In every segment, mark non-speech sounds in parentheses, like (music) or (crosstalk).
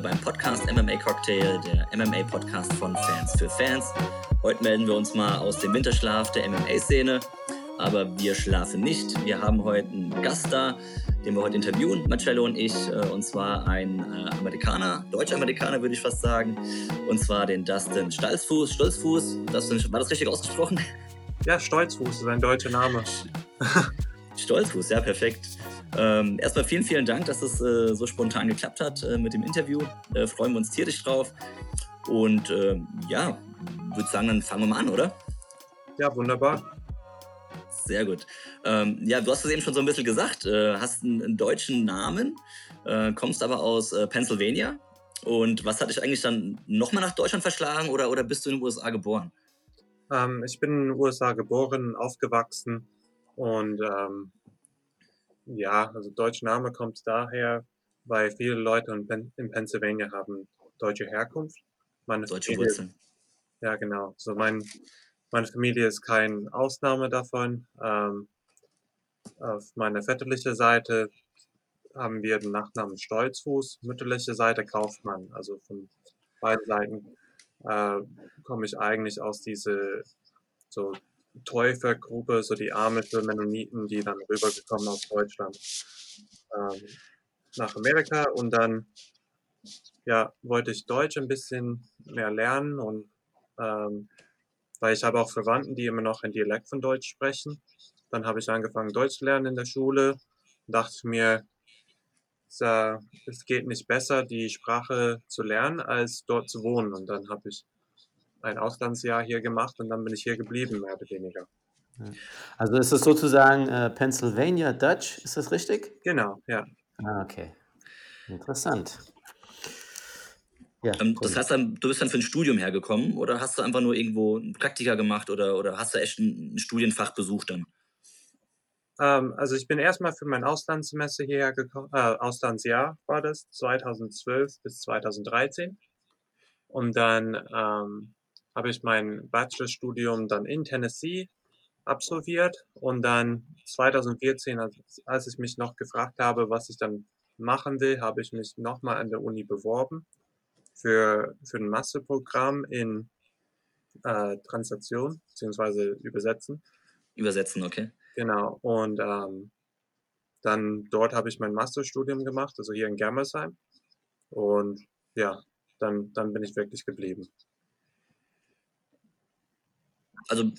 beim Podcast MMA Cocktail, der MMA Podcast von Fans für Fans. Heute melden wir uns mal aus dem Winterschlaf der MMA-Szene, aber wir schlafen nicht. Wir haben heute einen Gast da, den wir heute interviewen, Marcello und ich, äh, und zwar ein äh, Amerikaner, Deutsch-Amerikaner würde ich fast sagen, und zwar den Dustin Stolzfuß. Stolzfuß, Dustin, war das richtig ausgesprochen? Ja, Stolzfuß ist ein deutscher Name. Stolzfuß, ja, perfekt. Ähm, erstmal vielen, vielen Dank, dass es äh, so spontan geklappt hat äh, mit dem Interview. Äh, freuen wir uns tierisch drauf. Und ähm, ja, würde sagen, dann fangen wir mal an, oder? Ja, wunderbar. Sehr gut. Ähm, ja, du hast es eben schon so ein bisschen gesagt, äh, hast einen, einen, deutschen Namen, äh, kommst aber aus äh, Pennsylvania. Und was hat dich eigentlich dann nochmal nach Deutschland verschlagen oder, oder bist du in den USA geboren? Ähm, ich bin in den USA geboren, aufgewachsen und ähm, ja, also deutscher Name kommt daher, weil viele Leute in, Pen in Pennsylvania haben deutsche Herkunft. Meine deutsche Familie, Wurzeln. Ja, genau. So mein, meine Familie ist keine Ausnahme davon. Ähm, auf meiner väterlichen Seite haben wir den Nachnamen Stolzfuß, mütterliche Seite Kaufmann. Also von beiden Seiten äh, komme ich eigentlich aus diese so Täufergruppe, so die amische Mennoniten, die dann rübergekommen aus Deutschland ähm, nach Amerika und dann ja, wollte ich Deutsch ein bisschen mehr lernen und ähm, weil ich habe auch Verwandten, die immer noch ein Dialekt von Deutsch sprechen. Dann habe ich angefangen Deutsch zu lernen in der Schule dachte mir, äh, es geht nicht besser, die Sprache zu lernen, als dort zu wohnen. Und dann habe ich ein Auslandsjahr hier gemacht und dann bin ich hier geblieben, mehr oder weniger. Also ist es sozusagen äh, Pennsylvania Dutch, ist das richtig? Genau, ja. Ah, okay. Interessant. Ja, ähm, das heißt, dann, du bist dann für ein Studium hergekommen oder hast du einfach nur irgendwo ein Praktika gemacht oder, oder hast du echt ein, ein Studienfach besucht dann? Ähm, also ich bin erstmal für mein Auslandssemester hierher gekommen, äh, Auslandsjahr war das, 2012 bis 2013. Und dann ähm, habe ich mein Bachelorstudium dann in Tennessee absolviert und dann 2014, als ich mich noch gefragt habe, was ich dann machen will, habe ich mich nochmal an der Uni beworben für, für ein Masterprogramm in äh, Translation bzw. Übersetzen. Übersetzen, okay. Genau. Und ähm, dann dort habe ich mein Masterstudium gemacht, also hier in Germersheim. Und ja, dann, dann bin ich wirklich geblieben also,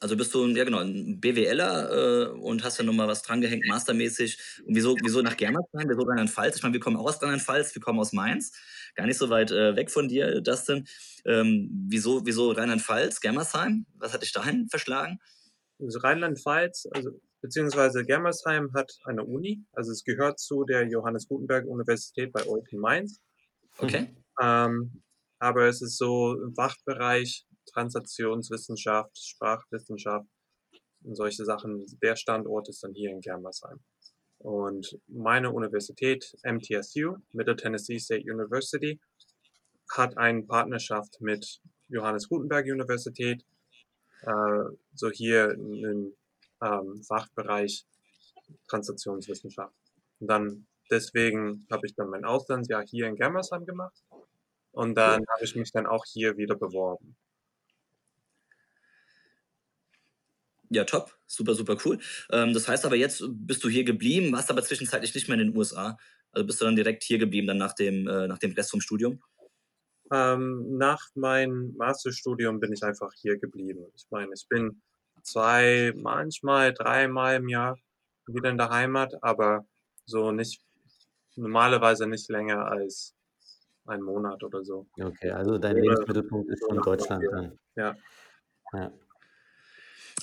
also bist du ja genau ein BWLer äh, und hast ja nochmal was drangehängt, mastermäßig. Und wieso, wieso nach Germersheim? Wieso Rheinland-Pfalz? Ich meine, wir kommen auch aus Rheinland-Pfalz, wir kommen aus Mainz, gar nicht so weit äh, weg von dir, Dustin. Ähm, wieso, wieso Rheinland-Pfalz, Germersheim? Was hat dich dahin verschlagen? Also Rheinland-Pfalz, also beziehungsweise Germersheim hat eine Uni, also es gehört zu der Johannes Gutenberg Universität bei euch in Mainz. Okay. Ähm, aber es ist so im Fachbereich Transaktionswissenschaft, Sprachwissenschaft und solche Sachen. Der Standort ist dann hier in Germersheim. Und meine Universität, MTSU, Middle Tennessee State University, hat eine Partnerschaft mit Johannes Gutenberg Universität, äh, so hier im ähm, Fachbereich Transaktionswissenschaft. Und dann deswegen habe ich dann mein Auslandsjahr hier in Germersheim gemacht und dann habe ich mich dann auch hier wieder beworben. Ja, top. Super, super cool. Ähm, das heißt aber jetzt bist du hier geblieben, warst aber zwischenzeitlich nicht mehr in den USA. Also bist du dann direkt hier geblieben, dann nach dem, äh, nach dem Rest vom Studium? Ähm, nach meinem Masterstudium bin ich einfach hier geblieben. Ich meine, ich bin zwei, manchmal dreimal im Jahr wieder in der Heimat, aber so nicht, normalerweise nicht länger als einen Monat oder so. Okay, also dein Lebensmittelpunkt ist schon Deutschland dann. Ja. ja.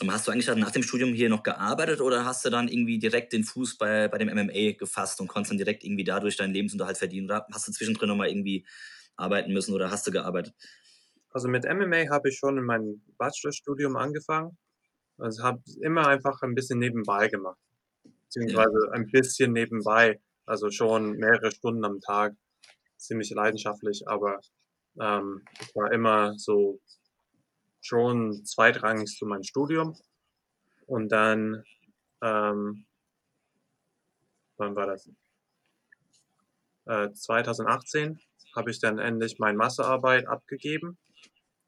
Hast du eigentlich nach dem Studium hier noch gearbeitet oder hast du dann irgendwie direkt den Fuß bei, bei dem MMA gefasst und konntest dann direkt irgendwie dadurch deinen Lebensunterhalt verdienen? Oder hast du zwischendrin nochmal irgendwie arbeiten müssen oder hast du gearbeitet? Also mit MMA habe ich schon in meinem Bachelorstudium angefangen. Also habe immer einfach ein bisschen nebenbei gemacht. Beziehungsweise ja. ein bisschen nebenbei. Also schon mehrere Stunden am Tag. Ziemlich leidenschaftlich, aber ähm, es war immer so schon zweitrangig zu meinem Studium. Und dann, ähm, wann war das? äh, 2018 habe ich dann endlich meine Massearbeit abgegeben.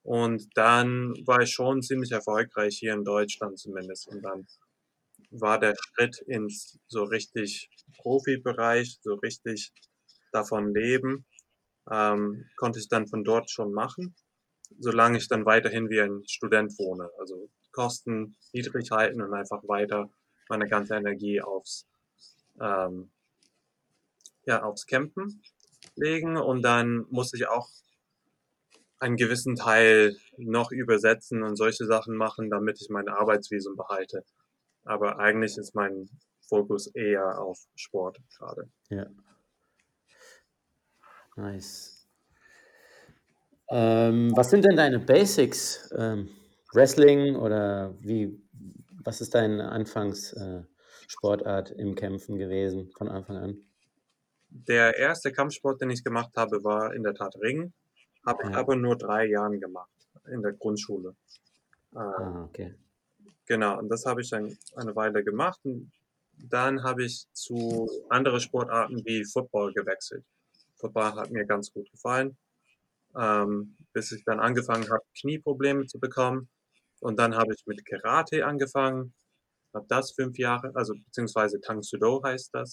Und dann war ich schon ziemlich erfolgreich hier in Deutschland zumindest. Und dann war der Schritt ins so richtig Profibereich, so richtig davon leben, ähm, konnte ich dann von dort schon machen, solange ich dann weiterhin wie ein Student wohne. Also Kosten niedrig halten und einfach weiter meine ganze Energie aufs, ähm, ja, aufs Campen legen. Und dann muss ich auch einen gewissen Teil noch übersetzen und solche Sachen machen, damit ich meine Arbeitsvisum behalte. Aber eigentlich ist mein Fokus eher auf Sport gerade. Ja. Nice. Ähm, was sind denn deine Basics? Ähm, Wrestling oder wie, was ist deine Anfangssportart äh, im Kämpfen gewesen von Anfang an? Der erste Kampfsport, den ich gemacht habe, war in der Tat Ringen. Habe ich Ja. aber nur drei Jahren gemacht in der Grundschule. Äh, Ah, okay. Genau, und das habe ich dann eine Weile gemacht. Und dann habe ich zu anderen Sportarten wie Football gewechselt. Football hat mir ganz gut gefallen, ähm, bis ich dann angefangen habe, Knieprobleme zu bekommen. Und dann habe ich mit Karate angefangen, habe das fünf Jahre, also beziehungsweise Tang Sudo heißt das.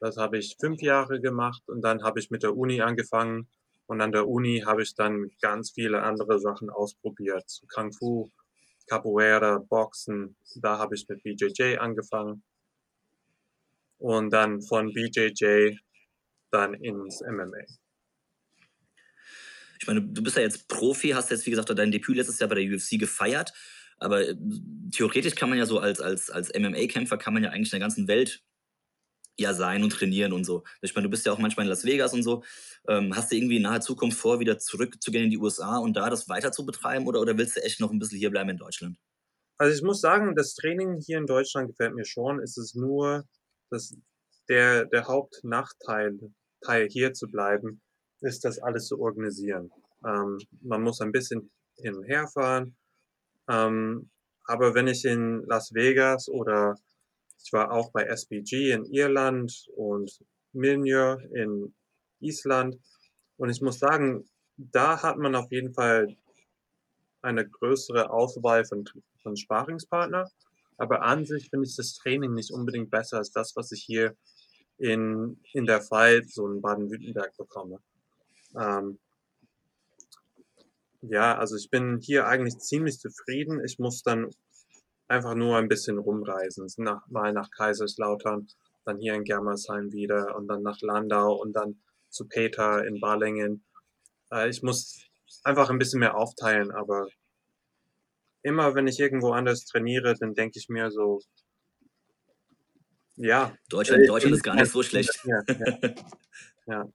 Das habe ich fünf Jahre gemacht und dann habe ich mit der Uni angefangen. Und an der Uni habe ich dann ganz viele andere Sachen ausprobiert, Kung Fu, Capoeira, Boxen. Da habe ich mit BJJ angefangen. Und dann von BJJ dann ins MMA. Ich meine, du bist ja jetzt Profi, hast jetzt, wie gesagt, dein Debüt letztes Jahr bei der UFC gefeiert. Aber äh, theoretisch kann man ja so als, als, als MMA-Kämpfer kann man ja eigentlich in der ganzen Welt ja sein und trainieren und so. Ich meine, du bist ja auch manchmal in Las Vegas und so. Ähm, hast du irgendwie in naher Zukunft vor, wieder zurückzugehen in die USA und da das weiter zu betreiben oder, oder willst du echt noch ein bisschen hier bleiben in Deutschland? Also ich muss sagen, das Training hier in Deutschland gefällt mir schon. Es ist nur das, der, der Hauptnachteil, Teil hier zu bleiben, ist das alles zu organisieren. Ähm, man muss ein bisschen hin und her fahren. Ähm, aber wenn ich in Las Vegas oder ich war auch bei SBG in Irland und Milnur in Island und ich muss sagen, da hat man auf jeden Fall eine größere Auswahl von, von Sparingspartner. Aber an sich finde ich das Training nicht unbedingt besser als das, was ich hier in, in der Pfalz, so in Baden-Württemberg bekomme. Ähm, ja, also ich bin hier eigentlich ziemlich zufrieden. Ich muss dann einfach nur ein bisschen rumreisen. Nach, mal nach Kaiserslautern, dann hier in Germersheim wieder und dann nach Landau und dann zu Peter in Balingen. Äh, ich muss einfach ein bisschen mehr aufteilen, aber immer wenn ich irgendwo anders trainiere, dann denke ich mir so, ja. Deutschland, äh, Deutschland ist gar nicht so schlecht. Ja, ja. (laughs) ja.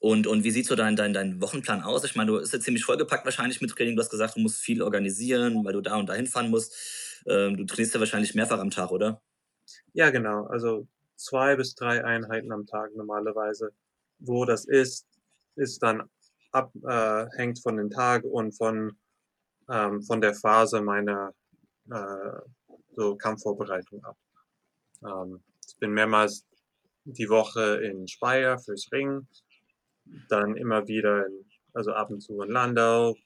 Und, und wie sieht so dein, dein, dein Wochenplan aus? Ich meine, du bist jetzt ziemlich vollgepackt wahrscheinlich mit Training. Du hast gesagt, du musst viel organisieren, weil du da und dahin fahren musst. Ähm, du trainierst ja wahrscheinlich mehrfach am Tag, oder? Ja, genau. Also zwei bis drei Einheiten am Tag normalerweise. Wo das ist, ist dann ab, äh, hängt von den Tag und von, ähm, von der Phase meiner äh, so Kampfvorbereitung ab. Ähm, ich bin mehrmals die Woche in Speyer fürs Ringen, dann immer wieder, in, also ab und zu in Landau,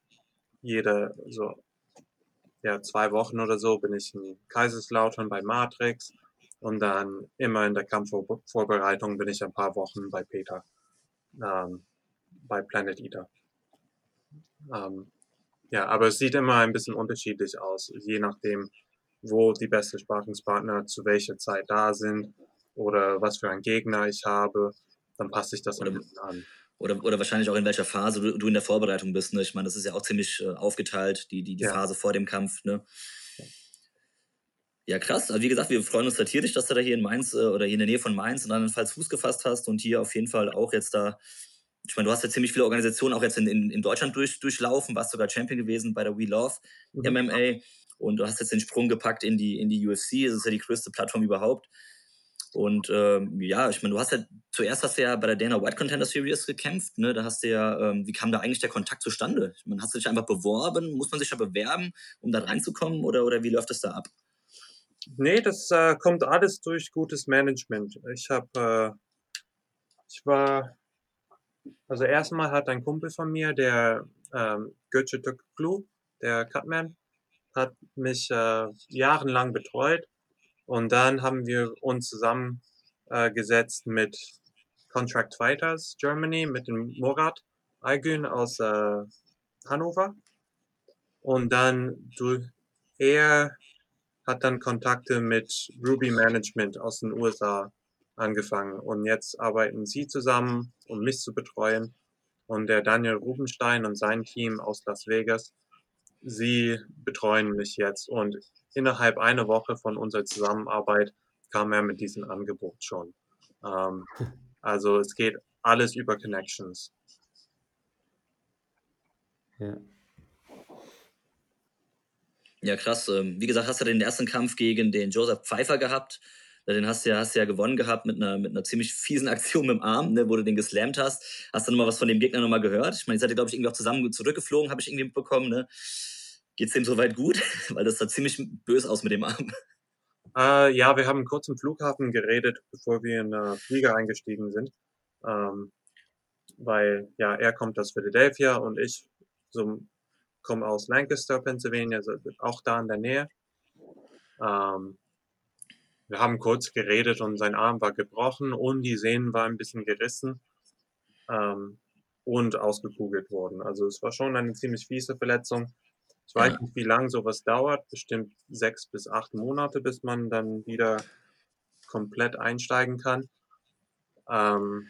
jede so ja, zwei Wochen oder so bin ich in Kaiserslautern bei Matrix und dann immer in der Kampfvorbereitung bin ich ein paar Wochen bei Peter, ähm, bei Planet Eater. Ähm, ja, aber es sieht immer ein bisschen unterschiedlich aus, je nachdem, wo die besten Sprachungspartner zu welcher Zeit da sind oder was für einen Gegner ich habe, dann passe ich das Oder- ein bisschen an. Oder, oder wahrscheinlich auch in welcher Phase du, du in der Vorbereitung bist. Ne? Ich meine, das ist ja auch ziemlich äh, aufgeteilt, die, die, die Ja. Phase vor dem Kampf. Ne? Ja, krass. Also wie gesagt, wir freuen uns natürlich, dass du da hier in Mainz äh, oder hier in der Nähe von Mainz und andernfalls Fuß gefasst hast und hier auf jeden Fall auch jetzt da. Ich meine, du hast ja ziemlich viele Organisationen auch jetzt in, in, in Deutschland durch, durchlaufen, warst sogar Champion gewesen bei der We Love Mhm. MMA und du hast jetzt den Sprung gepackt in die, in die UFC. Das ist ja die größte Plattform überhaupt. Und ähm, ja, ich meine, du hast ja zuerst hast du ja bei der Dana White Contender Series gekämpft, ne? Da hast du ja, ähm, wie kam da eigentlich der Kontakt zustande? Ich meine, hast du dich einfach beworben? Muss man sich ja bewerben, um da reinzukommen oder, oder wie läuft das da ab? Nee, das äh, kommt alles durch gutes Management. Ich habe ich war, also erstmal hat ein Kumpel von mir, der ähm, Götze Glue, der Cutman, hat mich äh, jahrelang betreut und dann haben wir uns zusammengesetzt äh, mit Contract Fighters Germany, mit dem Murat Aygün aus äh, Hannover. Und dann du, er hat dann Kontakte mit Ruby Management aus den USA angefangen. Und jetzt arbeiten sie zusammen, um mich zu betreuen. Und der Daniel Rubenstein und sein Team aus Las Vegas, sie betreuen mich jetzt. Und innerhalb einer Woche von unserer Zusammenarbeit kam er mit diesem Angebot schon. Ähm, (laughs) also es geht alles über Connections. Ja. Ja, krass. Ähm, wie gesagt, hast du den ersten Kampf gegen den Joseph Pfeiffer gehabt. Den hast du ja, hast du ja gewonnen gehabt mit einer, mit einer ziemlich fiesen (laughs) Aktion mit dem Arm, ne, wo du den geslammt hast. Hast du nochmal was von dem Gegner nochmal gehört? Ich meine, ihr seid, glaube ich, irgendwie auch zusammen zurückgeflogen, habe ich irgendwie mitbekommen. Ne? Geht es dem soweit gut? (laughs) Weil das sah ziemlich böse aus mit dem Arm. Äh, ja, wir haben kurz im Flughafen geredet, bevor wir in den Flieger eingestiegen sind. Ähm, weil, ja, er kommt aus Philadelphia und ich so komme aus Lancaster, Pennsylvania, also auch da in der Nähe. Ähm, wir haben kurz geredet und sein Arm war gebrochen und die Sehnen waren ein bisschen gerissen ähm, und ausgekugelt worden. Also es war schon eine ziemlich fiese Verletzung. Ich weiß nicht, wie lange sowas dauert, bestimmt sechs bis acht Monate, bis man dann wieder komplett einsteigen kann. Ähm,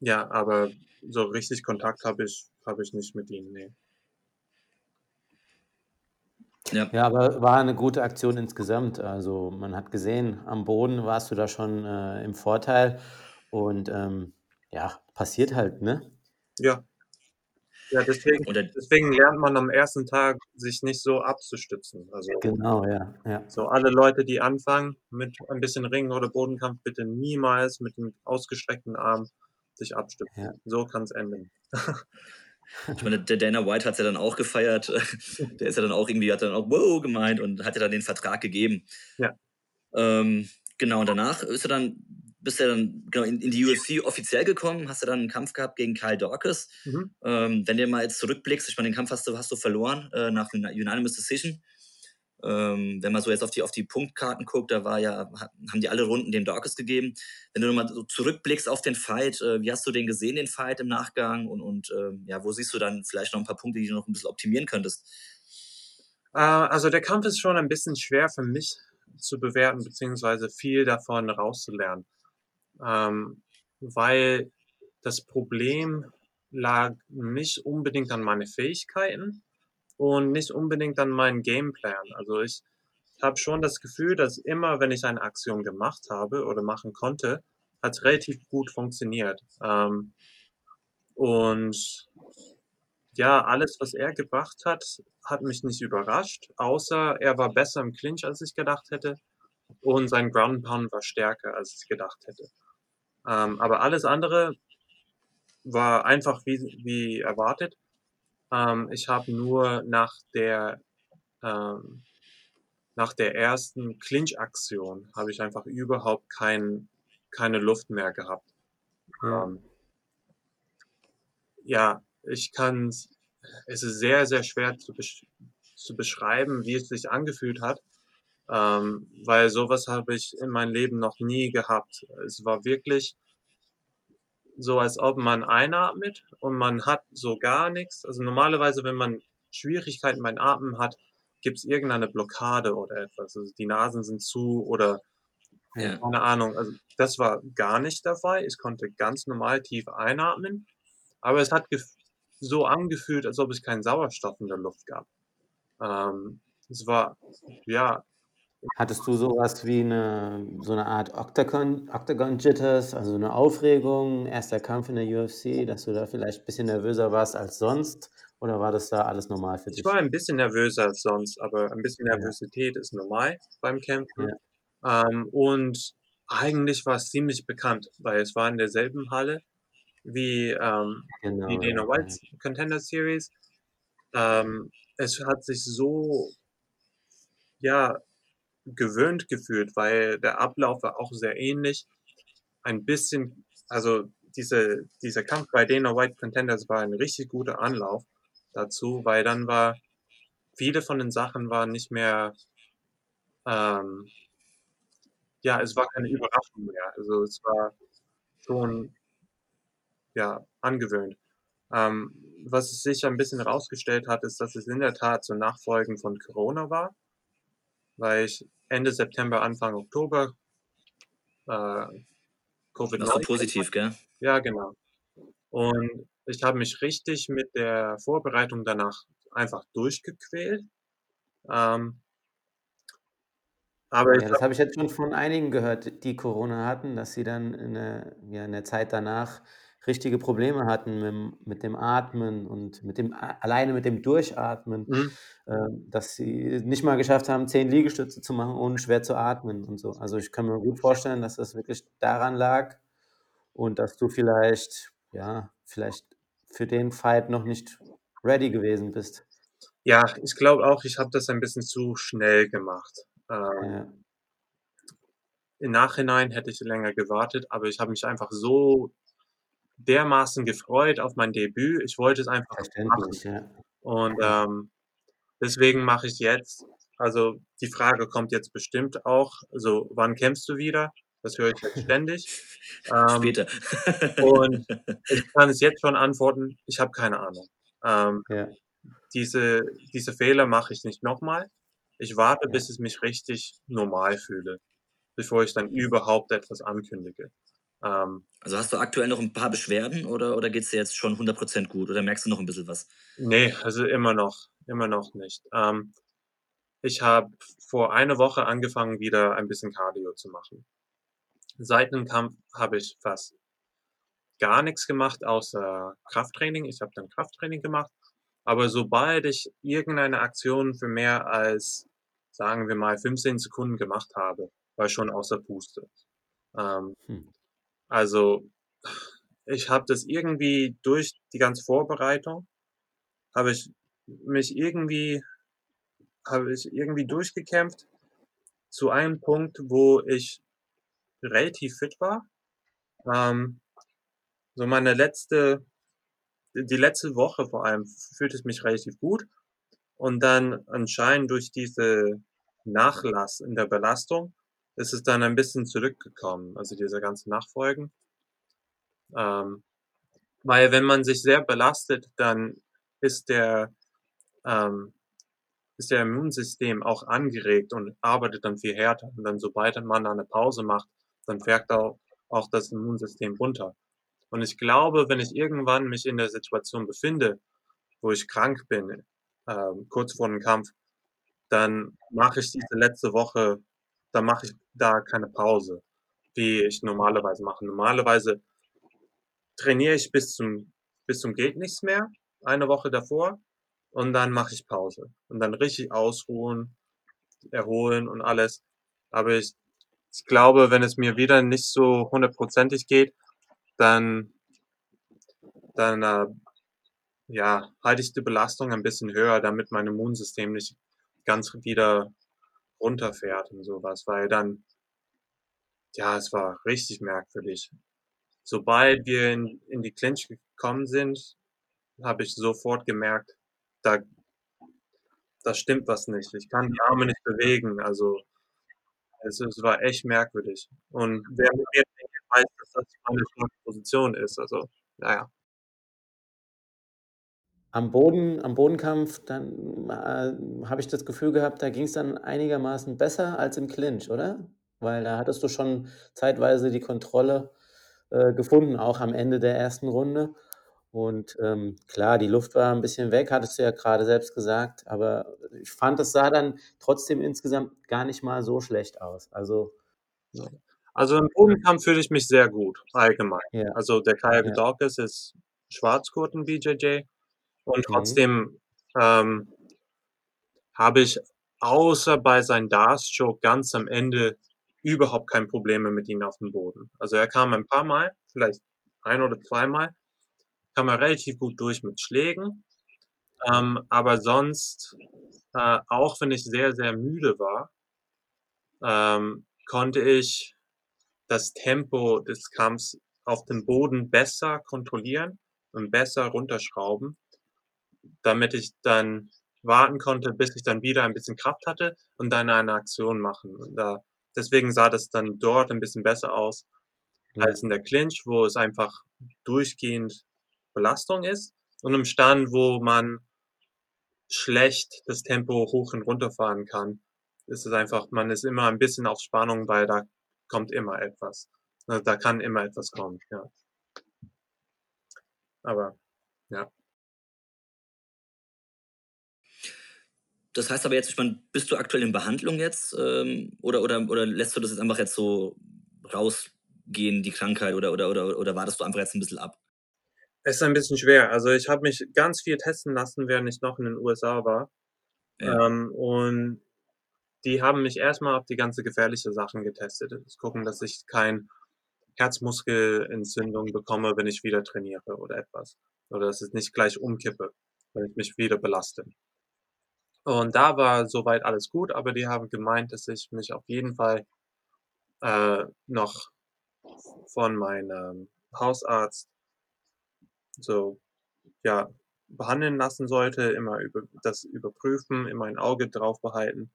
ja, aber so richtig Kontakt habe ich, habe ich nicht mit ihm, nee. Ja. ja, aber war eine gute Aktion insgesamt. Also man hat gesehen, am Boden warst du da schon äh, im Vorteil und ähm, ja, passiert halt, ne? Ja. Ja, deswegen, deswegen lernt man am ersten Tag, sich nicht so abzustützen. Also, genau, ja, ja. So alle Leute, die anfangen mit ein bisschen Ringen oder Bodenkampf, bitte niemals mit dem ausgestreckten Arm sich abstützen. Ja. So kann es enden. (laughs) Ich meine, der Dana White hat es ja dann auch gefeiert. (laughs) Der ist ja dann auch irgendwie, hat dann auch wow gemeint und hat ja dann den Vertrag gegeben. Ja. Ähm, genau, und danach ist er dann, bist du dann genau in, in, die UFC offiziell gekommen, hast du dann einen Kampf gehabt gegen Kyle Dawkins. Mhm. Ähm, wenn du mal jetzt zurückblickst, ich meine, den Kampf hast du, hast du verloren äh, nach einer Unanimous Decision. Ähm, wenn man so jetzt auf die, auf die Punktkarten guckt, da war ja, haben die alle Runden dem Darkest gegeben. Wenn du nochmal so zurückblickst auf den Fight, äh, wie hast du den gesehen, den Fight im Nachgang? Und, und äh, ja, wo siehst du dann vielleicht noch ein paar Punkte, die du noch ein bisschen optimieren könntest? Äh, also der Kampf ist schon ein bisschen schwer für mich zu bewerten, beziehungsweise viel davon rauszulernen. Ähm, weil das Problem lag nicht unbedingt an meine Fähigkeiten, und nicht unbedingt an meinen Gameplan. Also ich habe schon das Gefühl, dass immer, wenn ich eine Aktion gemacht habe oder machen konnte, hat es relativ gut funktioniert. Ähm, und ja, alles, was er gebracht hat, hat mich nicht überrascht, außer er war besser im Clinch, als ich gedacht hätte. Und sein Ground Pound war stärker, als ich gedacht hätte. Ähm, aber alles andere war einfach wie, wie erwartet. Ähm, ich habe nur nach der ähm, nach der ersten Clinch-Aktion habe ich einfach überhaupt kein, keine Luft mehr gehabt. Ja, ähm, ja ich kann, es ist sehr, sehr schwer zu, besch zu beschreiben, wie es sich angefühlt hat, ähm, weil sowas habe ich in meinem Leben noch nie gehabt. Es war wirklich so als ob man einatmet und man hat so gar nichts. Also normalerweise, wenn man Schwierigkeiten beim Atmen hat, gibt es irgendeine Blockade oder etwas. Also die Nasen sind zu oder ja. keine Ahnung. Also das war gar nicht dabei. Ich konnte ganz normal tief einatmen, aber es hat so angefühlt, als ob es keinen Sauerstoff in der Luft gab. Ähm, es war ja Hattest du sowas wie eine, so eine Art Octagon, Octagon Jitters, also eine Aufregung, erster Kampf in der UFC, dass du da vielleicht ein bisschen nervöser warst als sonst? Oder war das da alles normal für dich? Ich war ein bisschen nervöser als sonst, aber ein bisschen Nervosität ja. ist normal beim Kämpfen. Ja. Ähm, und eigentlich war es ziemlich bekannt, weil es war in derselben Halle wie ähm, genau, die Dana White ja. Contender Series. Ähm, es hat sich so ja gewöhnt gefühlt, weil der Ablauf war auch sehr ähnlich. Ein bisschen also diese, dieser Kampf bei Dana White Contenders war ein richtig guter Anlauf dazu, weil dann war, viele von den Sachen waren nicht mehr, ähm, ja, es war keine Überraschung mehr. Also es war schon, ja, angewöhnt. Ähm, was sich ein bisschen herausgestellt hat, ist, dass es in der Tat so Nachfolgen von Corona war, weil ich Ende September, Anfang Oktober äh, Covid Noch so positiv, gell? Ja, genau. Und ich habe mich richtig mit der Vorbereitung danach einfach durchgequält. Ähm, aber ja, das habe ich jetzt schon von einigen gehört, die Corona hatten, dass sie dann in der, ja, in der Zeit danach richtige Probleme hatten mit, mit dem Atmen und mit dem alleine mit dem Durchatmen, mhm. äh, dass sie nicht mal geschafft haben, zehn Liegestütze zu machen, ohne schwer zu atmen und so. Also ich kann mir gut vorstellen, dass das wirklich daran lag und dass du vielleicht, ja, vielleicht für den Fight noch nicht ready gewesen bist. Ja, ich glaube auch, ich habe das ein bisschen zu schnell gemacht. Ähm, ja. Im Nachhinein hätte ich länger gewartet, aber ich habe mich einfach so dermaßen gefreut auf mein Debüt. Ich wollte es einfach machen. Ja. Und ähm, deswegen mache ich jetzt. Also die Frage kommt jetzt bestimmt auch. Also wann kämpfst du wieder? Das höre ich jetzt (laughs) ständig. Ähm, Später. und (laughs) ich kann es jetzt schon antworten. Ich habe keine Ahnung. Ähm, ja. diese, diese Fehler mache ich nicht nochmal. Ich warte, ja. bis ich mich richtig normal fühle, bevor ich dann überhaupt etwas ankündige. Ähm, also hast du aktuell noch ein paar Beschwerden oder, oder geht es dir jetzt schon 100% gut oder merkst du noch ein bisschen was? Nee, also immer noch, immer noch nicht. Ähm, ich habe vor einer Woche angefangen, wieder ein bisschen Cardio zu machen. Seit dem Kampf habe ich fast gar nichts gemacht außer Krafttraining. Ich habe dann Krafttraining gemacht. Aber sobald ich irgendeine Aktion für mehr als, sagen wir mal, 15 Sekunden gemacht habe, war ich schon außer Puste. Ähm, hm. Also ich habe das irgendwie durch die ganze Vorbereitung, habe ich mich irgendwie, habe ich irgendwie durchgekämpft zu einem Punkt, wo ich relativ fit war. Ähm, so meine letzte, die letzte Woche vor allem fühlte es mich relativ gut. Und dann anscheinend durch diese Nachlass in der Belastung ist es dann ein bisschen zurückgekommen, also diese ganzen Nachfolgen. Ähm, weil wenn man sich sehr belastet, dann ist der, ähm, ist der Immunsystem auch angeregt und arbeitet dann viel härter. Und dann sobald man eine Pause macht, dann fährt auch, auch das Immunsystem runter. Und ich glaube, wenn ich irgendwann mich in der Situation befinde, wo ich krank bin, äh, kurz vor dem Kampf, dann mache ich diese letzte Woche, dann mache ich da keine Pause, wie ich normalerweise mache. Normalerweise trainiere ich bis zum, bis zum geht nichts mehr, eine Woche davor, und dann mache ich Pause. Und dann richtig ausruhen, erholen und alles. Aber ich ich glaube, wenn es mir wieder nicht so hundertprozentig geht, dann, dann äh, ja, halte ich die Belastung ein bisschen höher, damit mein Immunsystem nicht ganz wieder runterfährt und sowas, weil dann, ja, es war richtig merkwürdig. Sobald wir in, in die Clinch gekommen sind, habe ich sofort gemerkt, da, da stimmt was nicht. Ich kann die Arme nicht bewegen, also es, es war echt merkwürdig. Und wer mit mir denkt, weiß, dass das meine Position ist. Also, naja. Am Boden, am Bodenkampf, dann äh, habe ich das Gefühl gehabt, da ging es dann einigermaßen besser als im Clinch, oder? Weil da hattest du schon zeitweise die Kontrolle äh, gefunden, auch am Ende der ersten Runde. Und ähm, klar, die Luft war ein bisschen weg, hattest du ja gerade selbst gesagt, aber ich fand, es sah dann trotzdem insgesamt gar nicht mal so schlecht aus. Also, also im Bodenkampf fühle ich mich sehr gut, allgemein. Ja. Also der Kyle ja. Dawkins ist Schwarzgurten BJJ und mhm. trotzdem ähm, habe ich außer bei seinem Dars-Show ganz am Ende überhaupt kein Probleme mit ihm auf dem Boden. Also er kam ein paar Mal, vielleicht ein oder zweimal, kam er relativ gut durch mit Schlägen. Ähm, aber sonst, äh, auch wenn ich sehr, sehr müde war, ähm, konnte ich das Tempo des Kampfs auf dem Boden besser kontrollieren und besser runterschrauben, damit ich dann warten konnte, bis ich dann wieder ein bisschen Kraft hatte und dann eine Aktion machen. Und da, deswegen sah das dann dort ein bisschen besser aus Ja. als in der Clinch, wo es einfach durchgehend Belastung ist und im Stand, wo man schlecht das Tempo hoch und runter fahren kann, ist es einfach, man ist immer ein bisschen auf Spannung, weil da kommt immer etwas. Also da kann immer etwas kommen, ja. Aber Das heißt aber jetzt, ich meine, bist du aktuell in Behandlung jetzt ähm, oder, oder, oder lässt du das jetzt einfach jetzt so rausgehen, die Krankheit, oder, oder, oder, oder wartest du einfach jetzt ein bisschen ab? es ist ein bisschen schwer. Also ich habe mich ganz viel testen lassen, während ich noch in den USA war. Ja. Ähm, und die haben mich erstmal auf die ganze gefährliche Sachen getestet. Ich gucken, dass ich kein Herzmuskelentzündung bekomme, wenn ich wieder trainiere oder etwas. Oder dass es nicht gleich umkippe, wenn ich mich wieder belaste. Und da war soweit alles gut, aber die haben gemeint, dass ich mich auf jeden Fall äh, noch von meinem Hausarzt so ja behandeln lassen sollte, immer über das überprüfen, immer ein Auge drauf behalten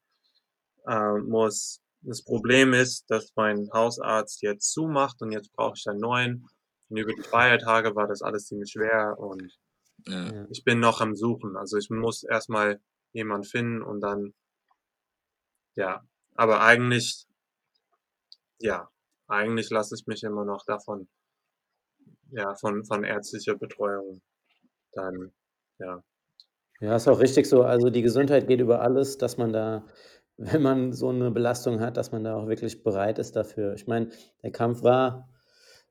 äh, muss. Das Problem ist, dass mein Hausarzt jetzt zumacht und jetzt brauche ich einen neuen. Und über die Feiertage war das alles ziemlich schwer und Ja. Ich bin noch am Suchen. Also ich muss erstmal jemand finden und dann, ja. Aber eigentlich, ja, eigentlich lasse ich mich immer noch davon, ja, von, von ärztlicher Betreuung dann, ja. Ja, ist auch richtig so. Also die Gesundheit geht über alles, dass man da, wenn man so eine Belastung hat, dass man da auch wirklich bereit ist dafür. Ich meine, der Kampf war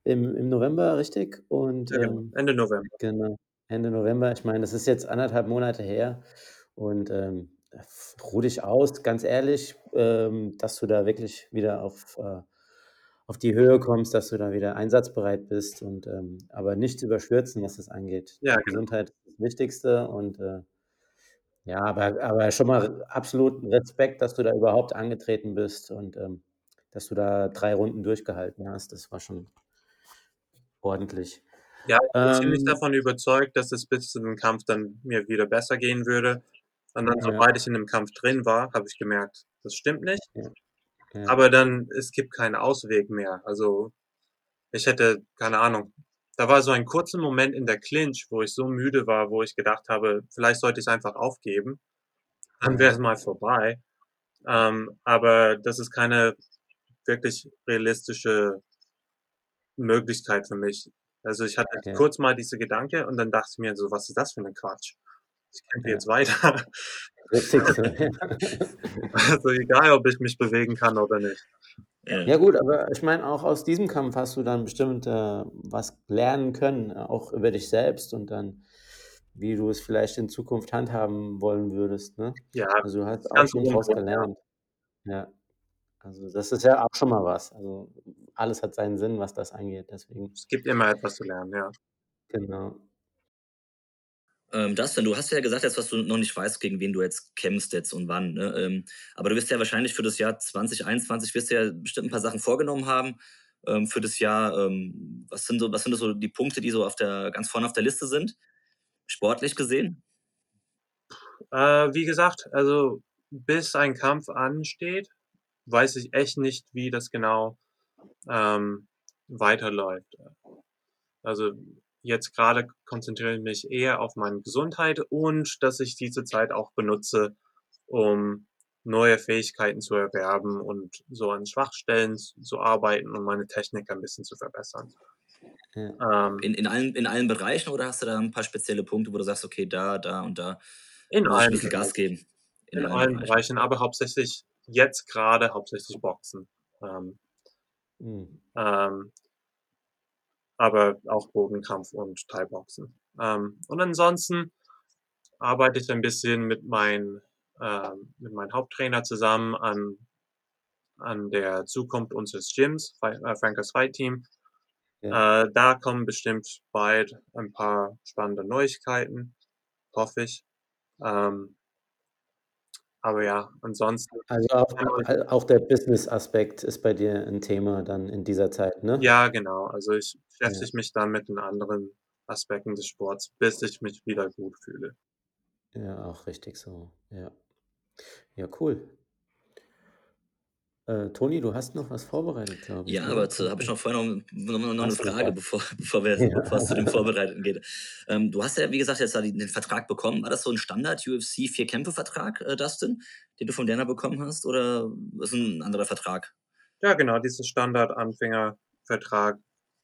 im, im November, richtig? Und ja genau. ähm, Ende November. genau, Ende November. Ich meine, das ist jetzt anderthalb Monate her. Und ähm, ruh dich aus, ganz ehrlich, ähm, dass du da wirklich wieder auf, äh, auf die Höhe kommst, dass du da wieder einsatzbereit bist und ähm, aber nichts überstürzen, was das angeht. Ja, genau. Gesundheit ist das Wichtigste und äh, ja, aber, aber schon mal absoluten Respekt, dass du da überhaupt angetreten bist und ähm, dass du da drei Runden durchgehalten hast. Das war schon ordentlich. Ja, ich bin ziemlich Ähm, davon überzeugt, dass es bis zu dem Kampf dann mir wieder besser gehen würde. Und dann, ja, sobald ich in dem Kampf drin war, habe ich gemerkt, das stimmt nicht. ja, ja, Aber dann, es gibt keinen Ausweg mehr. Also ich hätte, keine Ahnung, da war so ein kurzer Moment in der Clinch, wo ich so müde war, wo ich gedacht habe, vielleicht sollte ich es einfach aufgeben. Dann wäre es mal vorbei. Ähm, aber das ist keine wirklich realistische Möglichkeit für mich. Also ich hatte ja, kurz mal diese Gedanke und dann dachte ich mir so, was ist das für ein Quatsch? Ich kämpfe ja. jetzt weiter. Richtig so. (laughs) Also egal, ob ich mich bewegen kann oder nicht. Ja. Gut, aber ich meine, auch aus diesem Kampf hast du dann bestimmt äh, was lernen können, äh, auch über dich selbst und dann, wie du es vielleicht in Zukunft handhaben wollen würdest, ne? Ja, Also du hast auch schon ja. gelernt. Ja, also das ist ja auch schon mal was. Also alles hat seinen Sinn, was das angeht, deswegen, Es gibt immer etwas zu lernen, ja. genau. Ähm, Dustin, du hast ja gesagt, jetzt, was du noch nicht weißt, gegen wen du jetzt kämpfst jetzt und wann. Ne? Ähm, aber du wirst ja wahrscheinlich für das Jahr 2021 wirst ja bestimmt ein paar Sachen vorgenommen haben ähm, für das Jahr. Ähm, was sind so, was sind so die Punkte, die so auf der ganz vorne auf der Liste sind, sportlich gesehen? Äh, wie gesagt, also bis ein Kampf ansteht, weiß ich echt nicht, wie das genau ähm, weiterläuft. Also jetzt gerade konzentriere ich mich eher auf meine Gesundheit und dass ich diese Zeit auch benutze, um neue Fähigkeiten zu erwerben und so an Schwachstellen zu arbeiten und meine Technik ein bisschen zu verbessern. Ja. Ähm, In, in, allen, in allen Bereichen oder hast du da ein paar spezielle Punkte, wo du sagst, okay, da, da und da in muss ich ein allen bisschen Gas Bereichen. geben? In, allen Bereichen, aber hauptsächlich jetzt gerade hauptsächlich Boxen. Ähm, Mhm. ähm, aber auch Bodenkampf und Thai-Boxen. Ähm, und ansonsten arbeite ich ein bisschen mit, mein, ähm, mit meinem Haupttrainer zusammen an, an der Zukunft unseres Gyms, äh, Frankers Fight Team. Ja. Äh, da kommen bestimmt bald ein paar spannende Neuigkeiten, hoffe ich. Ähm, aber ja, ansonsten. Also auch, auch der Business-Aspekt ist bei dir ein Thema dann in dieser Zeit, ne? Ja, genau. Also ich beschäftige ja. mich dann mit den anderen Aspekten des Sports, bis ich mich wieder gut fühle. Ja, auch richtig so. Ja. Ja, cool. Äh, Toni, du hast noch was vorbereitet, glaube ich. Ja, aber habe ich noch vorher noch, noch, noch eine Frage, bevor, (laughs) bevor, wir, ja. bevor es zu dem Vorbereiteten geht. Ähm, du hast ja, wie gesagt, jetzt den Vertrag bekommen. War das so ein Standard-UFC Vier-Kämpfe-Vertrag, äh, Dustin, den du von Dana bekommen hast, oder ist ein anderer Vertrag? Ja, genau, dieses Standard-Anfängervertrag.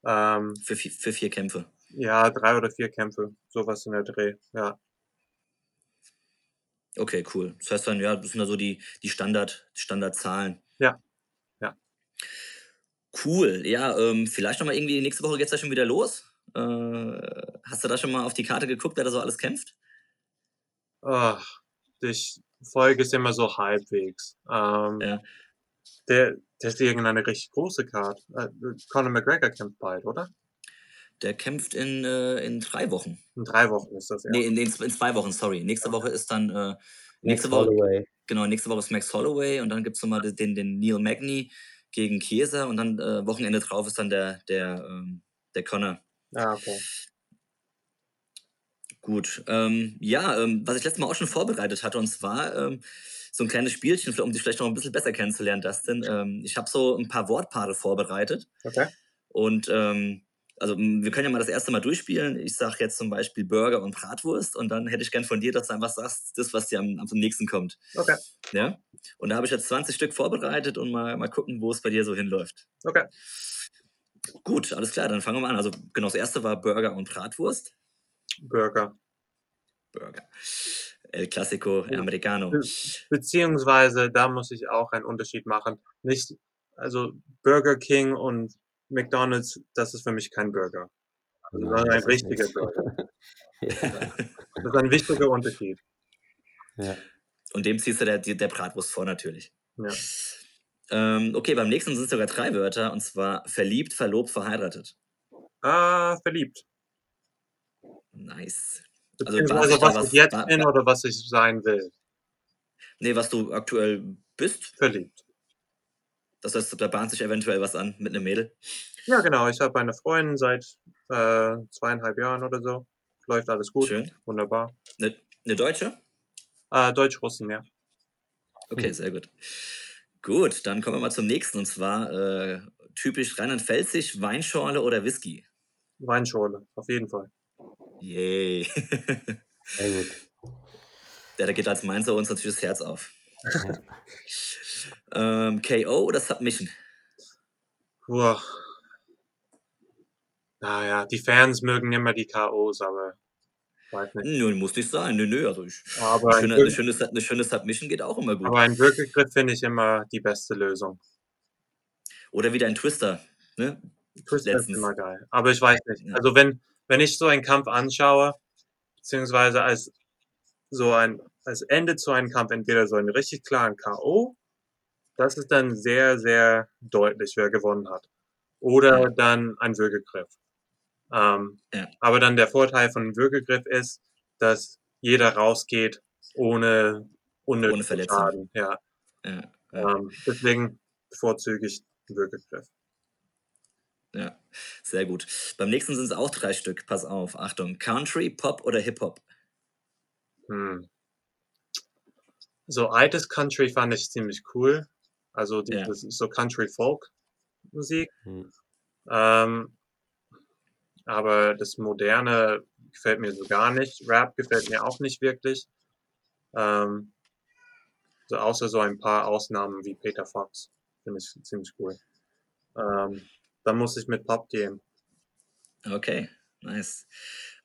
Ähm, für, für vier Kämpfe. Ja, drei oder vier Kämpfe, sowas in der Dreh, ja. Okay, cool. Das heißt dann, ja, das sind da so die, die Standard, Standardzahlen. Ja. Ja. Cool. Ja, ähm, vielleicht nochmal irgendwie, nächste Woche geht es ja schon wieder los. Äh, hast du da schon mal auf die Karte geguckt, wer da so alles kämpft? Ach, ich folge es immer so halbwegs. Ähm, ja. Der, der ist irgendeine richtig große Karte. Äh, Conor McGregor kämpft bald, oder? Der kämpft in, äh, in drei Wochen. In drei Wochen ist das, ja. Nee, in, in, in zwei Wochen, sorry. Nächste Woche ist dann. Nächste Max Woche, Holloway. Genau, nächste Woche ist Max Holloway und dann gibt es nochmal den, den Neil Magny gegen Chiesa und dann äh, Wochenende drauf ist dann der, der, ähm, der Connor. Ah, okay. Gut. Ähm, ja, ähm, was ich letztes Mal auch schon vorbereitet hatte, und zwar ähm, so ein kleines Spielchen, um dich vielleicht noch ein bisschen besser kennenzulernen, Dustin. Ähm, ich habe so ein paar Wortpaare vorbereitet. Okay. Und ähm, also wir können ja mal das erste Mal durchspielen. Ich sage jetzt zum Beispiel Burger und Bratwurst und dann hätte ich gern von dir, dass du einfach sagst, das, was dir am, am nächsten kommt. Okay. Ja? Und da habe ich jetzt 20 Stück vorbereitet und mal, mal gucken, wo es bei dir so hinläuft. Okay. Gut, alles klar, dann fangen wir mal an. Also genau, das erste war Burger und Bratwurst. Burger. Burger. El Clasico Americano. beziehungsweise, da muss ich auch einen Unterschied machen. Nicht, also Burger King und McDonald's, das ist für mich kein Burger. Also Nein, sondern ein richtiger Burger. (laughs) ja. Das ist ein wichtiger Unterschied. Ja. Und dem ziehst du der, der Bratwurst vor, natürlich. Ja. Ähm, okay, beim nächsten sind es sogar drei Wörter, und zwar verliebt, verlobt, verheiratet. Ah, verliebt. Nice. Also, also was, was ich jetzt bin oder was ich sein will? Nee, was du aktuell bist? Verliebt. Das heißt, da bahnt sich eventuell was an mit einem Mädel. Ja, genau. Ich habe eine Freundin seit äh, zweieinhalb Jahren oder so. Läuft alles gut. Schön. Wunderbar. Eine, eine Deutsche? Äh, Deutsch-Russen, ja. Okay, sehr gut. Gut, dann kommen wir mal zum nächsten. Und zwar äh, typisch rheinland-pfälzig, Weinschorle oder Whisky? Weinschorle, auf jeden Fall. Yay. (laughs) sehr gut. Ja, da geht als Mainzer uns natürlich das Herz auf. Ähm, KO oder Submission? Boah. Naja, die Fans mögen immer die KOs, aber weiß nicht. Nö, muss nicht sein. Nö, nö. Also ich, aber eine, schöne, eine, schöne, eine schöne Submission geht auch immer gut. Aber ein Würgegriff finde ich immer die beste Lösung. Oder wieder ein Twister. Ne? Twister Letztens. ist immer geil. Aber ich weiß nicht. Also wenn, wenn ich so einen Kampf anschaue, beziehungsweise als so ein als Ende zu einem Kampf entweder so einen richtig klaren K.O., das ist dann sehr, sehr deutlich, wer gewonnen hat. Oder ja. dann ein Würgegriff. Ähm, ja. Aber dann der Vorteil von einem Würgegriff ist, dass jeder rausgeht ohne, ohne, ohne Verletzung. Schaden. Ja. ja. Ähm, deswegen bevorzuge ich den Würgegriff. Ja, sehr gut. Beim nächsten sind es auch drei Stück. Pass auf, Achtung. Country, Pop oder Hip-Hop? Hm so altes Country fand ich ziemlich cool. Also die, Ja. das ist so Country Folk Musik. Hm. Ähm, aber das Moderne gefällt mir so gar nicht. Rap gefällt mir auch nicht wirklich. Ähm, so außer so ein paar Ausnahmen wie Peter Fox. Finde ich ziemlich cool. Ähm, dann muss ich mit Pop gehen. Okay, nice.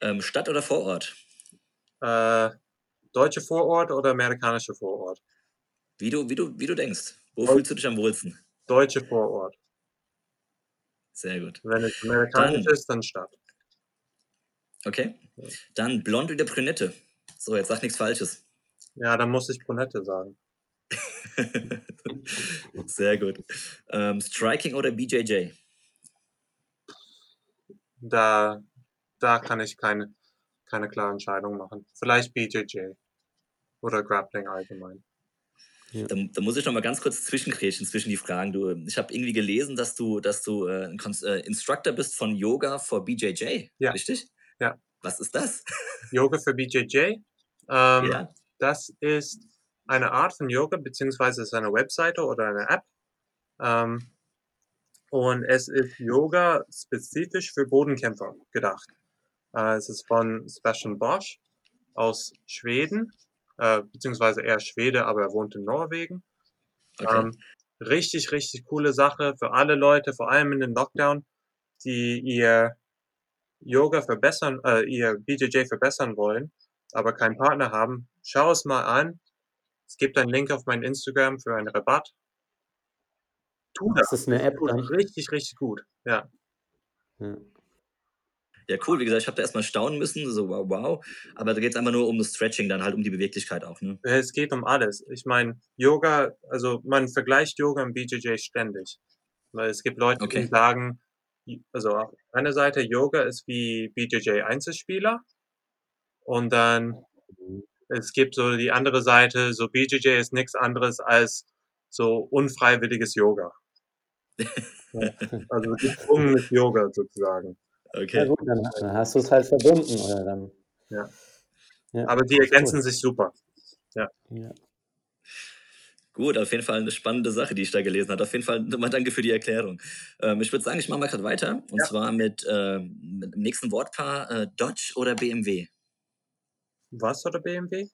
Ähm, Stadt oder Vorort? Äh, deutsche Vorort oder amerikanische Vorort? Wie du, wie du, wie du denkst. Wo fühlst du dich am wohlsten? Deutsche Vorort. Sehr gut. Wenn es amerikanisch dann, ist, dann Stadt. Okay. Dann blond oder brünette. So, jetzt sag nichts Falsches. Ja, dann muss ich brünette sagen. (laughs) Sehr gut. Ähm, Striking oder BJJ? Da, da kann ich keine, keine klare Entscheidung machen. Vielleicht BJJ. Oder Grappling allgemein. Ja. Da, da muss ich noch mal ganz kurz zwischenkrätschen zwischen die Fragen. Du, ich habe irgendwie gelesen, dass du, dass du äh, äh, Instructor bist von Yoga for BJJ. Ja. Richtig? Ja. Was ist das? Yoga für BJJ. Ähm, ja. Das ist eine Art von Yoga, beziehungsweise es ist eine Webseite oder eine App. Ähm, und es ist Yoga spezifisch für Bodenkämpfer gedacht. Äh, es ist von Sebastian Bosch aus Schweden, äh, beziehungsweise er ist Schwede, aber er wohnt in Norwegen. Okay. Ähm, richtig, richtig coole Sache für alle Leute, vor allem in den Lockdown, die ihr Yoga verbessern, äh, ihr BJJ verbessern wollen, aber keinen Partner haben. Schau es mal an. Es gibt einen Link auf mein Instagram für einen Rabatt. Tu das. Das ist eine App dann. richtig, richtig gut. Ja. Ja. Ja, cool. Wie gesagt, ich habe da erstmal staunen müssen, so wow, wow. Aber da geht es einfach nur um das Stretching, dann halt um die Beweglichkeit auch, ne? Es geht um alles. Ich meine, Yoga, also man vergleicht Yoga und BJJ ständig. Weil es gibt Leute, Okay. die sagen, also auf einer Seite Yoga ist wie BJJ Einzelspieler und dann es gibt so die andere Seite, so BJJ ist nichts anderes als so unfreiwilliges Yoga. (laughs) Also gezwungenes Yoga sozusagen. Ja Okay. gut, dann, dann hast du es halt verbunden, oder dann. Ja. Ja, Aber die ergänzen cool. sich super. Ja. Gut, auf jeden Fall eine spannende Sache, die ich da gelesen habe. Auf jeden Fall nochmal danke für die Erklärung. Ähm, ich würde sagen, ich mache mal gerade weiter. Und Ja. zwar mit, ähm, mit dem nächsten Wortpaar äh, Dodge oder BMW. Was oder BMW?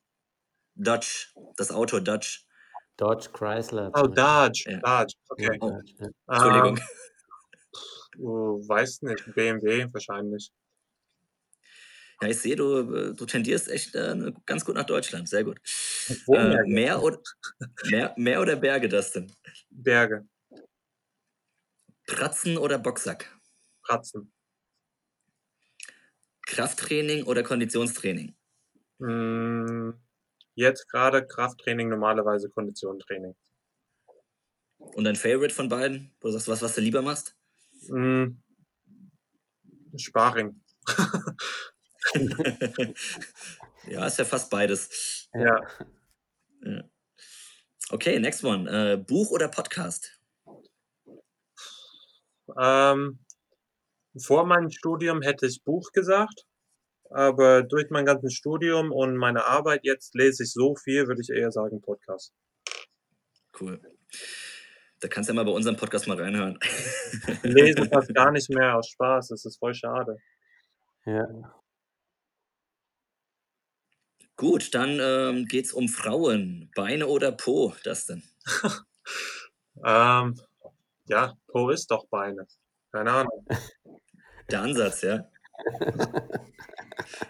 Dodge, das Auto Dodge. Dodge Chrysler. Oh. Dodge. Ja. Dodge. Ja, Okay. Oh. Ja. Entschuldigung. Oh, weiß nicht. BMW wahrscheinlich. Ja, ich sehe, du, du tendierst echt äh, ganz gut nach Deutschland. Sehr gut. Äh, Meer, oder, Meer, Meer oder Berge, das denn? Berge. Pratzen oder Boxsack? Pratzen. Krafttraining oder Konditionstraining? Mm, Jetzt gerade Krafttraining, normalerweise Konditiontraining. Und dein Favorite von beiden? Wo du sagst, was, was du lieber machst? Mm, Sparring. (laughs) ja, ist ja fast beides. Ja. Ja. Okay, next one. Äh, Buch oder Podcast? Ähm, vor meinem Studium hätte ich Buch gesagt, aber durch mein ganzes Studium und meine Arbeit jetzt lese ich so viel, würde ich eher sagen Podcast. Cool. Da kannst du ja mal bei unserem Podcast mal reinhören. Ich lese fast gar nicht mehr aus Spaß, das ist voll schade. Ja. Gut, dann ähm, geht es um Frauen. Beine oder Po, das (laughs) denn? Ähm, ja, Po ist doch Beine. Keine Ahnung. Der Ansatz, ja.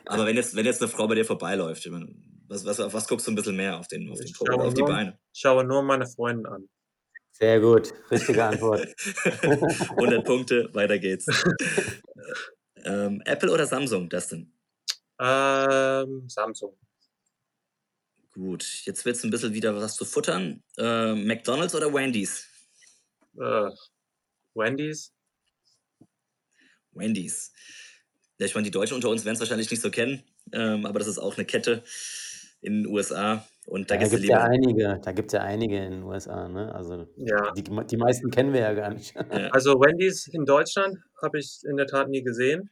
Aber wenn jetzt, wenn jetzt eine Frau bei dir vorbeiläuft, ich meine, was, was, auf was guckst du ein bisschen mehr? Auf den, auf den Po oder auf die nur- Beine? Ich schaue nur meine Freundin an. Sehr gut. Richtige Antwort. (laughs) 100 Punkte, weiter geht's. (laughs) ähm, Apple oder Samsung, das denn? Ähm, Samsung. Gut, jetzt wird es ein bisschen wieder was zu futtern. Äh, McDonalds oder Wendy's? Äh, Wendy's. Wendy's. Ja, ich meine, die Deutschen unter uns werden es wahrscheinlich nicht so kennen, ähm, aber das ist auch eine Kette in den USA. Und da Da gibt es ja einige, da gibt's ja einige in den USA, ne? Also Ja. die, die meisten kennen wir ja gar nicht. Ja, (laughs) Also Wendy's in Deutschland habe ich in der Tat nie gesehen.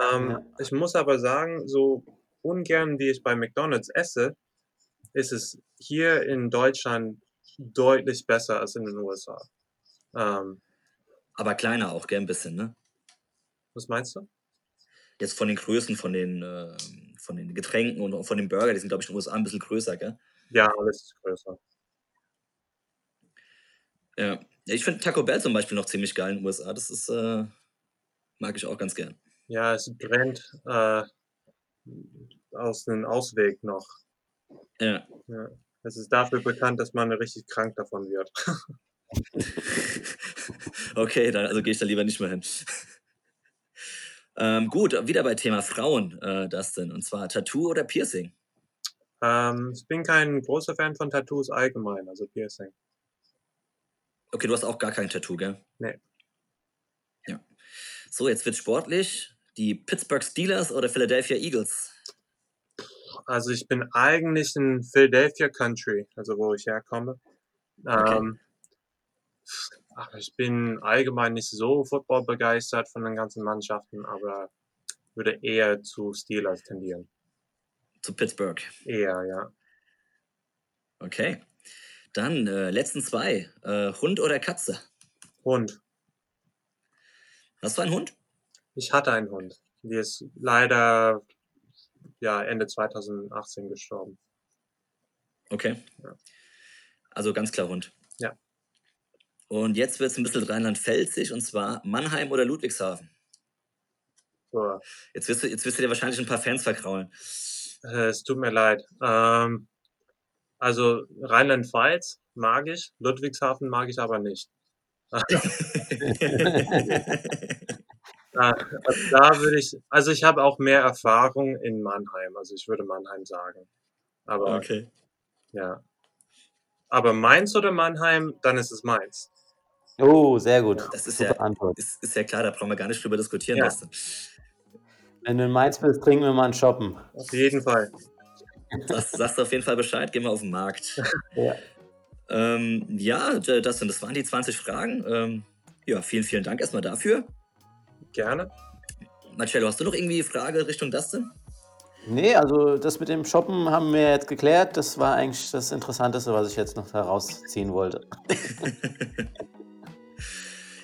Ähm, Ja. Ich muss aber sagen, so ungern wie ich bei McDonald's esse, ist es hier in Deutschland deutlich besser als in den USA. Ähm, aber kleiner auch, gell, ein bisschen, ne? was meinst du? Jetzt von den Größen, von den, äh, von den Getränken und von den Burger, die sind, glaube ich, in den USA ein bisschen größer, gell? Ja, alles ist größer. Ja. Ja, Ich finde Taco Bell zum Beispiel noch ziemlich geil in den USA. Das ist, äh, mag ich auch ganz gern. Ja, es brennt äh, aus einem Ausweg noch. Ja. Ja. Es ist dafür bekannt, dass man richtig krank davon wird. (laughs) (laughs) okay, dann also gehe ich da lieber nicht mehr hin. Ähm, gut, wieder bei Thema Frauen, äh, Dustin. Und zwar Tattoo oder Piercing? Ähm, ich bin kein großer Fan von Tattoos allgemein, also Piercing. Okay, du hast auch gar kein Tattoo, gell? Nee. Ja. So, jetzt wird sportlich. Die Pittsburgh Steelers oder Philadelphia Eagles? Also ich bin eigentlich in Philadelphia Country, also wo ich herkomme. Okay. Ähm, ach, ich bin allgemein nicht so Football begeistert von den ganzen Mannschaften, aber würde eher zu Steelers tendieren. Zu Pittsburgh. Eher, ja. Okay. Dann äh, letzten zwei. Äh, Hund oder Katze? Hund. Hast du einen Hund? Ich hatte einen Hund. Die ist leider ja, Ende 2018 gestorben. Okay. Ja. Also ganz klar Hund. Und jetzt wird es ein bisschen rheinland-pfälzig und zwar Mannheim oder Ludwigshafen. Jetzt wirst, du, jetzt wirst du dir wahrscheinlich ein paar Fans verkraulen. äh, es tut mir leid. Ähm, also Rheinland-Pfalz mag ich, Ludwigshafen mag ich aber nicht. (laughs) Also da würde ich, also ich habe auch mehr Erfahrung in Mannheim, also ich würde Mannheim sagen. Aber okay. ja. Aber Mainz oder Mannheim, dann ist es Mainz. Oh, sehr gut. Das ist Super ja, Antwort. ist, ist ja klar, da brauchen wir gar nicht drüber diskutieren. Ja. Dustin. Wenn du in Mainz bist, trinken wir mal einen Shoppen. Auf jeden Fall. Sagst, sagst du auf jeden Fall Bescheid, gehen wir auf den Markt. (laughs) Ja. Ähm, ja, d- Dustin, das waren die 20 Fragen. Ähm, ja, vielen, vielen Dank erstmal dafür. Gerne. Marcello, hast du noch irgendwie Frage Richtung Dustin? Nee, also das mit dem Shoppen haben wir jetzt geklärt. Das war eigentlich das Interessanteste, was ich jetzt noch herausziehen wollte. (laughs)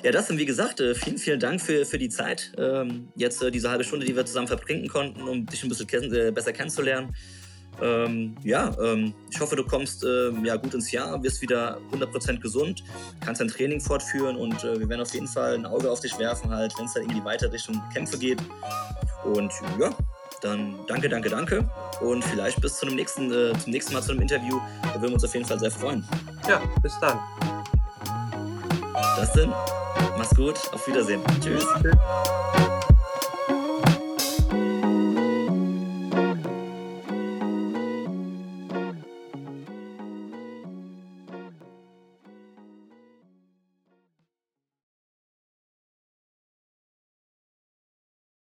Ja, Dustin, wie gesagt, äh, vielen, vielen Dank für, für die Zeit. Ähm, jetzt äh, diese halbe Stunde, die wir zusammen verbringen konnten, um dich ein bisschen äh, besser kennenzulernen. Ähm, ja, ähm, ich hoffe, du kommst ähm, ja, gut ins Jahr, wirst wieder 100% gesund, kannst dein Training fortführen und äh, wir werden auf jeden Fall ein Auge auf dich werfen, halt, wenn es dann irgendwie weiter Richtung Kämpfe geht. Und ja, dann danke, danke, danke und vielleicht bis zu nächsten, äh, zum nächsten Mal zu einem Interview. Da würden wir uns auf jeden Fall sehr freuen. Ja, bis dann. Dustin, mach's gut, auf Wiedersehen. Tschüss.